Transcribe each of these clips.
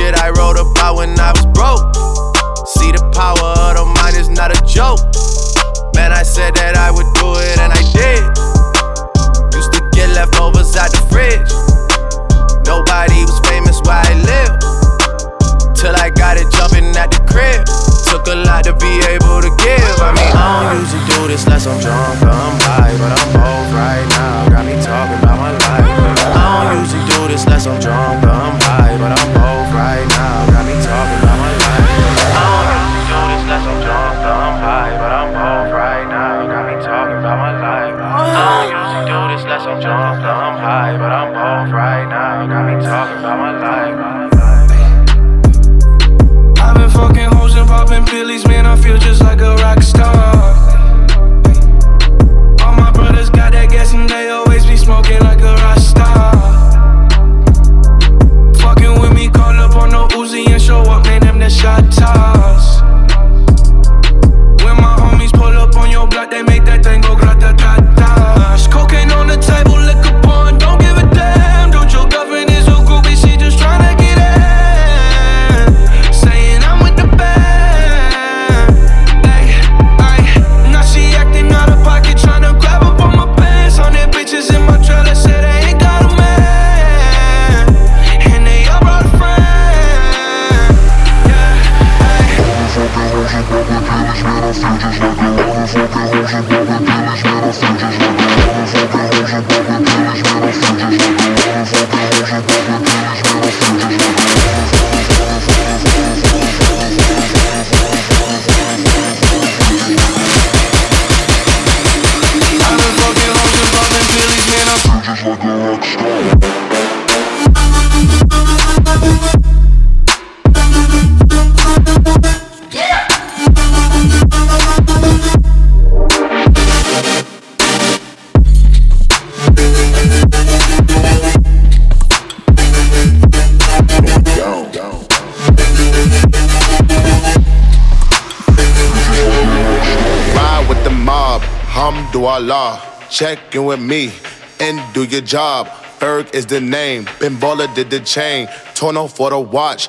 shit I wrote about when I was broke. See, the power of the mind is not a joke. Man, I said that I would do it and I did. Used to get leftovers out the fridge. Nobody was famous where I lived. Till I got it jumping at the crib. Took a lot to be able to give. I mean, I don't usually do this unless I'm drunk or I'm high, but I'm both right now. Got me talking about my life. I don't usually do this unless I'm drunk hamdulillah. Check in with me and do your job. Ferg is the name, Ben Baller did the chain. Torno for the watch,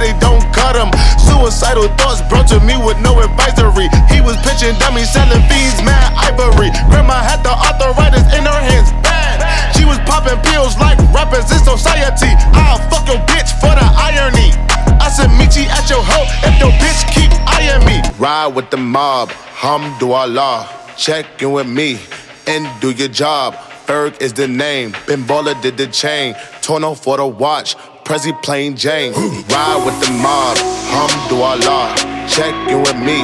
they don't cut him. Suicidal thoughts brought to me with no advisory. He was pitching dummies, selling fees, mad ivory. Grandma had the arthritis in her hands, bad. She was popping pills like rappers in society. I'll fuck your bitch for the irony. I said, meet you at your hoe if your bitch keep eyeing me. Ride with the mob, hamdulillah. Check in with me and do your job. Ferg is the name, Ben did the chain. Torno for the watch, Prezi plain Jane. Ride with the mob, hum do Allah. Check in with me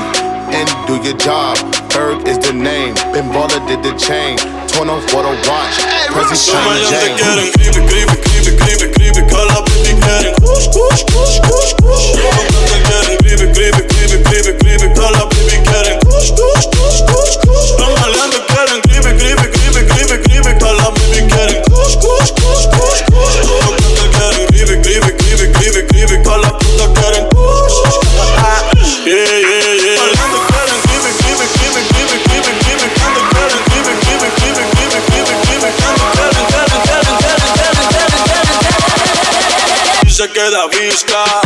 and do your job. Berg is the name, Ben Baller did the chain. Torn off for the watch, Prezi plain Jane. Kuş kuş kuş kuş get it, bir gelin Gribi gribi gribi Call up, baby, gelin Kuş kuş kuş kuş se queda visca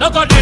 No con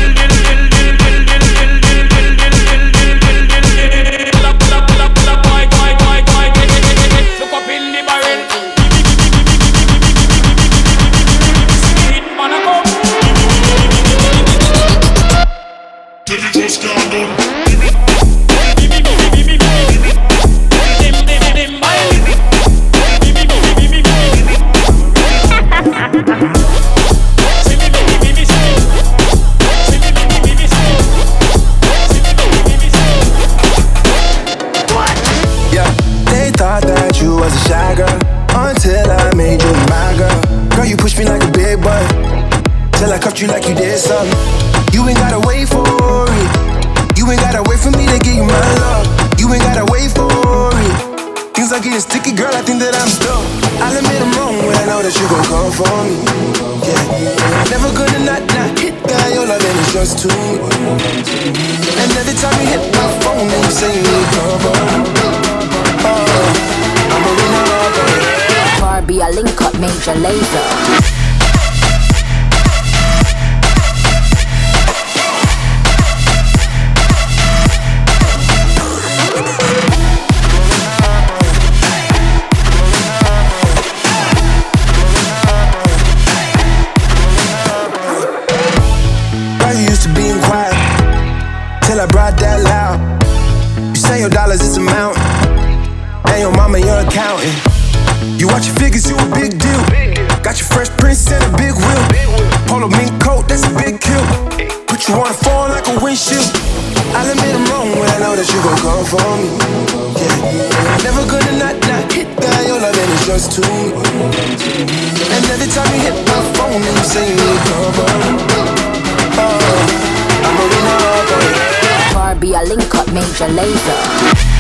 Major Laser.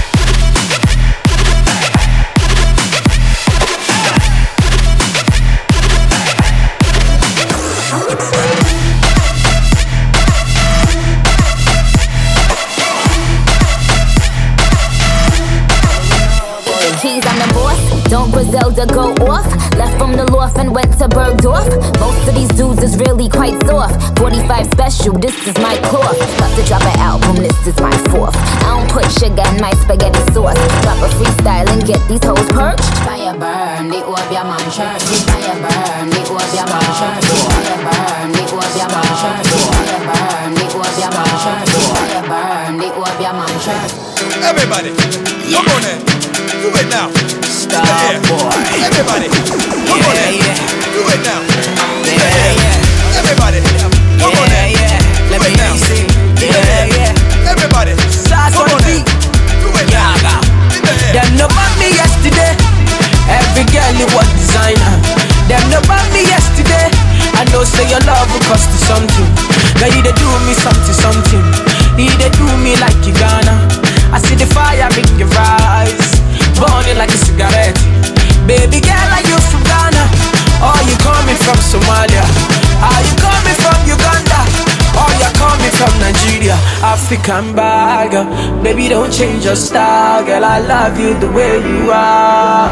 African bagger. Baby, don't change your style, girl. I love you the way you are,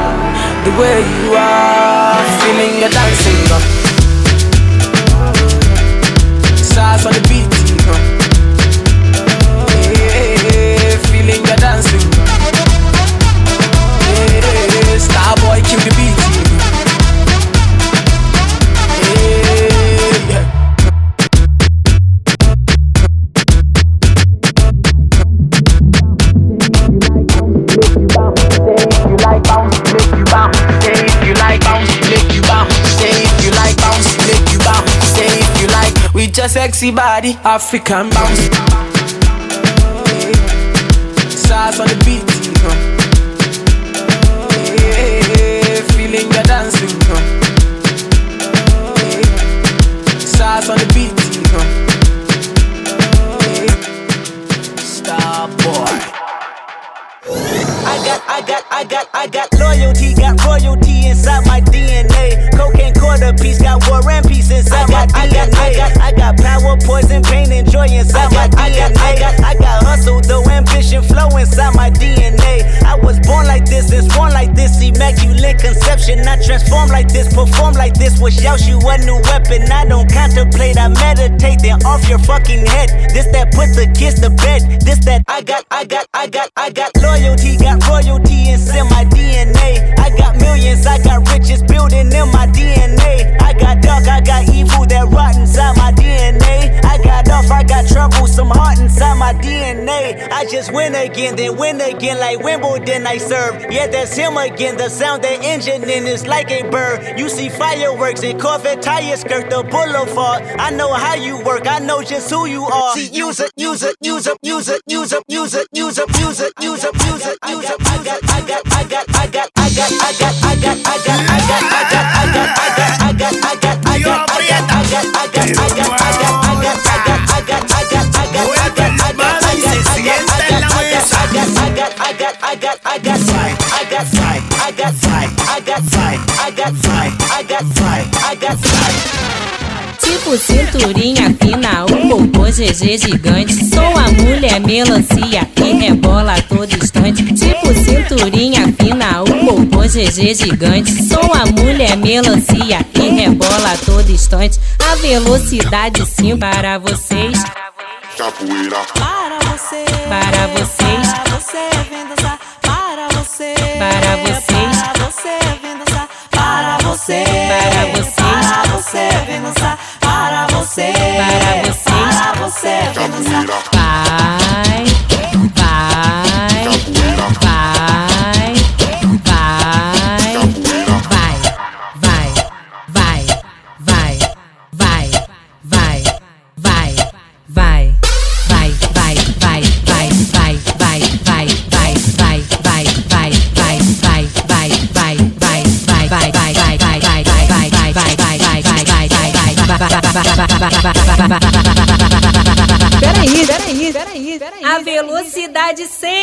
the way you are. Feeling your dancing, girl. Size on the beat, sexy body, African bounce. Size on the beat, huh? Yeah, feeling your dancing, huh? Size on the beat, huh? Star boy. I got, I got, I got, I got loyalty, got royalty inside my DNA. Cocaine quarter piece, got war and peace inside my I got, I got, I got power, poison, pain, and joy inside my DNA. I got, I got, I got hustle, though ambition, flow inside my DNA. I was born like this, and born like this, immaculate conception. I transform like this, perform like this. Was Yaoshu a new weapon? I don't contemplate, I meditate. Then off your fucking head. This that put the kids to bed. This that I got, I got, I got, I got loyalty, got royalty inside my DNA. I got millions, I got riches building in my DNA. I got dark, I got evil that rot inside my DNA. I got off, I got trouble, some heart inside my DNA. I just win again, then win again like Wimbledon I serve. Yeah, that's him again. The sound that engine in is like a bird. You see fireworks and Corvette tires skirt the boulevard. I know how you work, I know just who you are. See, use it, use it, use it, use it, use it, use it, use it, use it, use it, use it, use it. I got, I got, I got, I got, I got, I got, Tipo cinturinha fina, um popô GG gigante. Sou a mulher melancia que rebola a todo instante. Tipo cinturinha fina, GG gigante. Sou a mulher melancia que rebola a todo instante. A velocidade sim para vocês. Capoeira. Para você. Para vocês. Para você vem dançar. Para você. Para vocês. Para você vem dançar. Para você. Para vocês. Para você vem dançar. Para você. Para vocês. Para você vem dançar. Vai, Peraí, peraí, peraí, peraí. A velocidade 100.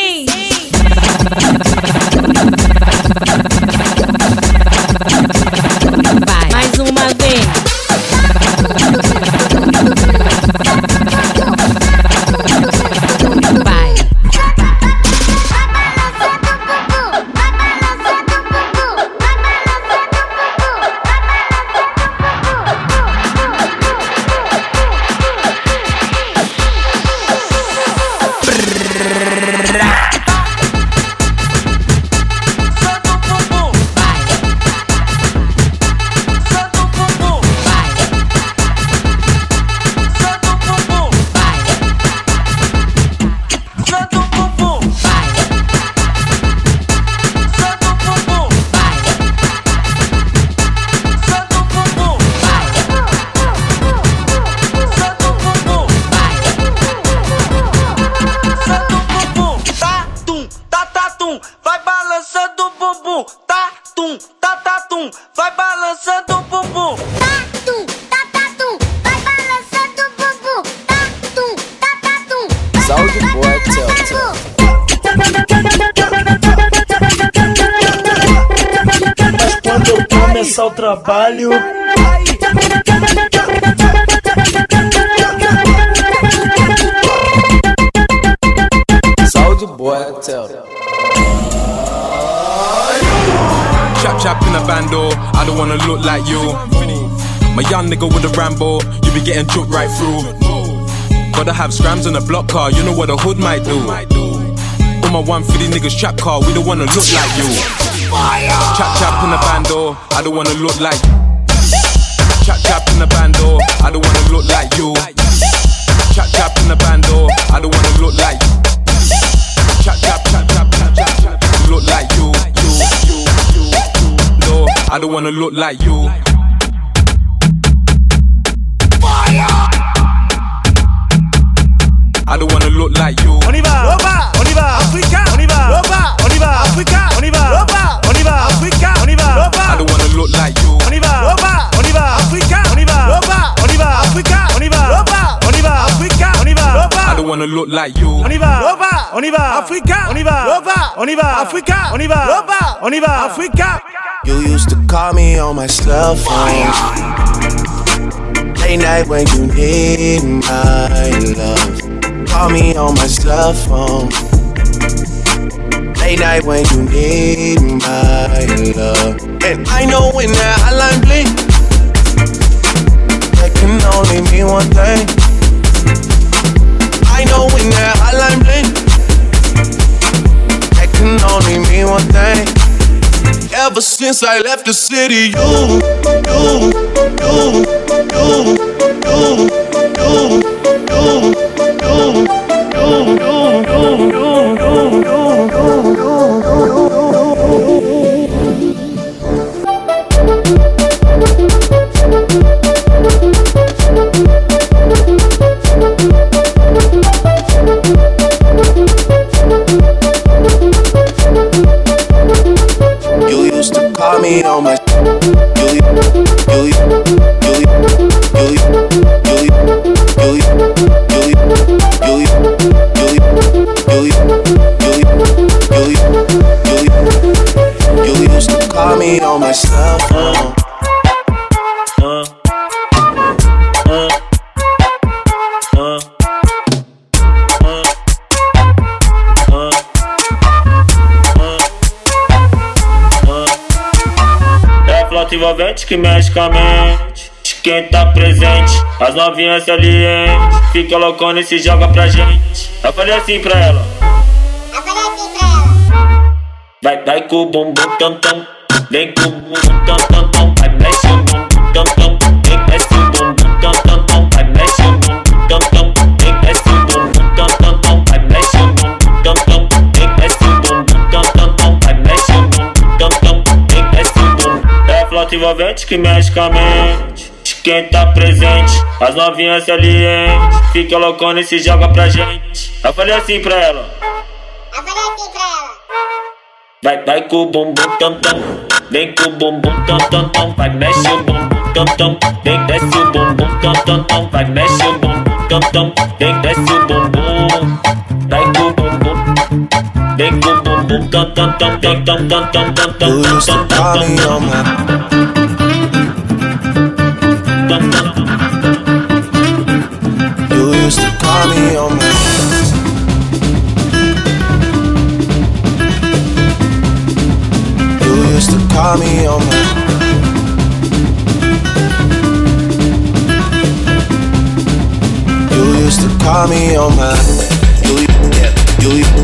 Trabalho. Saúde boa, tchau. Chap chap in a bando, I don't wanna look like you. My young nigga with a Rambo, you be getting choked right through. Gotta have scrams on a block car, you know what a hood might do. On my 150 niggas trap car, we don't wanna look like you. Chap chap in a bando, I don't wanna look like. Chap chap in a bando, I don't wanna look like you. Chap chap in a bando, I don't wanna look like. Chap chap chap chap chap chap chap, look like you, you, you, you, you. No, I don't wanna look like you. Fire! I don't wanna look like you. Don't wanna look like you. on y va, on y va, Africa, on y va, on y va, Africa, on y va, on y va, Africa. You used to call me on my cell phone. Late night when you need my love. Call me on my cell phone. Late night when you need my love. And I know when that hotline blink, that can only mean one thing that hotline bling. That can only mean one thing. Ever since I left the city, you, you, you, you, you, you, you. As novinhas salientes Fica loucona e se joga pra gente. Eu falei assim pra ela. Eu falei assim pra ela. Vai, vai com o bumbum tam tam Vem com o bumbum tam tam tam Vai, mexe o bumbum tam tam Vem, mexe o bumbum tam tam tam Vai, mexe o bumbum tam tam Vem, mexe o bumbum tam tam tam Vai, mexe o bumbum tam tam Vem, mexe o bumbum tam tam tam Vai, mexe o bumbum tam tam Vem, mexe o bumbum. É a flauta envolvente que mexe com a mente quem tá presente? As novinhas salientes Fica loucona e se joga pra gente. Eu falei assim pra ela. Eu falei assim pra ela. Vai, vai com o bumbum tam tam, vem com o bumbum tam tam tam, vai mexe o bumbum tam tam, vem desce o bumbum tam tam tam, vai mexe o bumbum tam tam, vem desce o bumbum, vai com o bumbum, vem com o bumbum tam tam tam, tam tam tam tam tam tam on my tam You used to call me on my You yeah you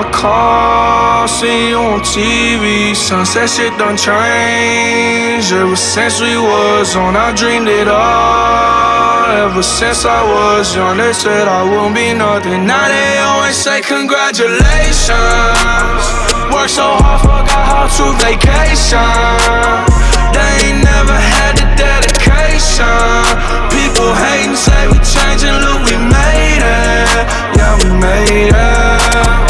My call, see you on TV. Sunset shit done changed. Ever since we was on, I dreamed it all. Ever since I was young, they said I won't be nothing. Now they always say congratulations. Work so hard, forgot how to vacation. They ain't never had the dedication. People hating, say we changing, look, we made it. Yeah, we made it.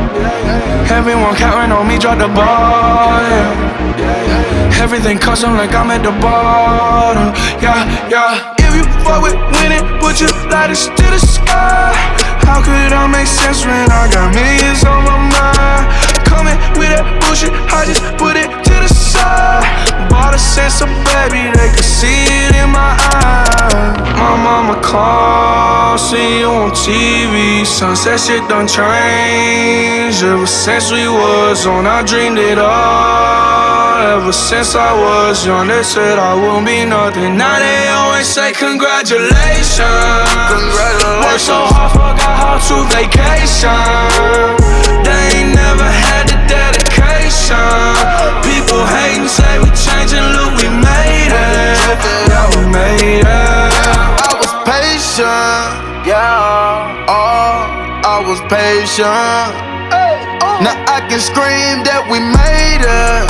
Everyone counting on me, drop the ball, yeah. Everything custom like I'm at the bottom, yeah, yeah. If you fuck with winning, put your lighters to the sky. How could I make sense when I got millions on my mind? Coming with that bullshit, I just put it to the side. Bought a sense baby, they could see it in my eyes. My mama called, see you on TV. Sunset shit done changed. Ever since we was on, I dreamed it all. Ever since I was young, they said I won't be nothing. Now they always say congratulations. Congratulations. Work so hard, forgot how to vacation. They ain't never had the dedication. People hating, say we changing, look, we made it. Yeah, we made it. I was patient, yeah. Oh, I was patient. Now I can scream that we made it.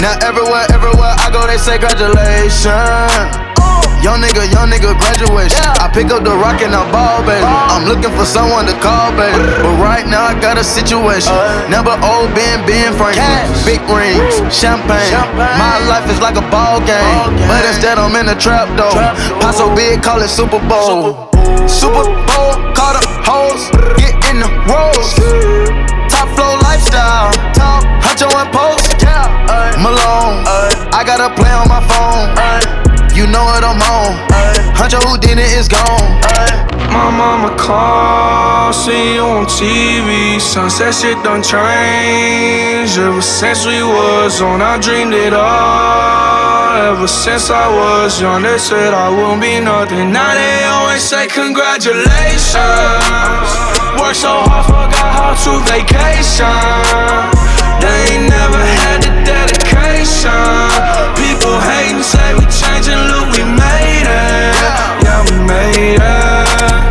Now everywhere, everywhere I go, they say congratulations. Young nigga, young nigga, graduation. I pick up the rock and I ball, baby. I'm looking for someone to call, baby. But right now I got a situation. Uh. Never old Ben, Ben Franklin. Big rings, champagne. My life is like a ball game. But instead I'm in a trap though. Pop so big, call it Super Bowl. Super Bowl, call the hoes, get in the rolls. Top flow lifestyle, top huncho and post. Malone, I got a play on my phone. You know what I'm on. Huncho who did it is gone. My mama called, see you on TV. Sunset shit done changed. Ever since we was on, I dreamed it all. Ever since I was young, they said I won't be nothing. Now they always say congratulations. Work so hard, forgot how to vacation. They ain't never had the dedication motivation. People hating, say we changing, look, we made it. Yeah, we made it.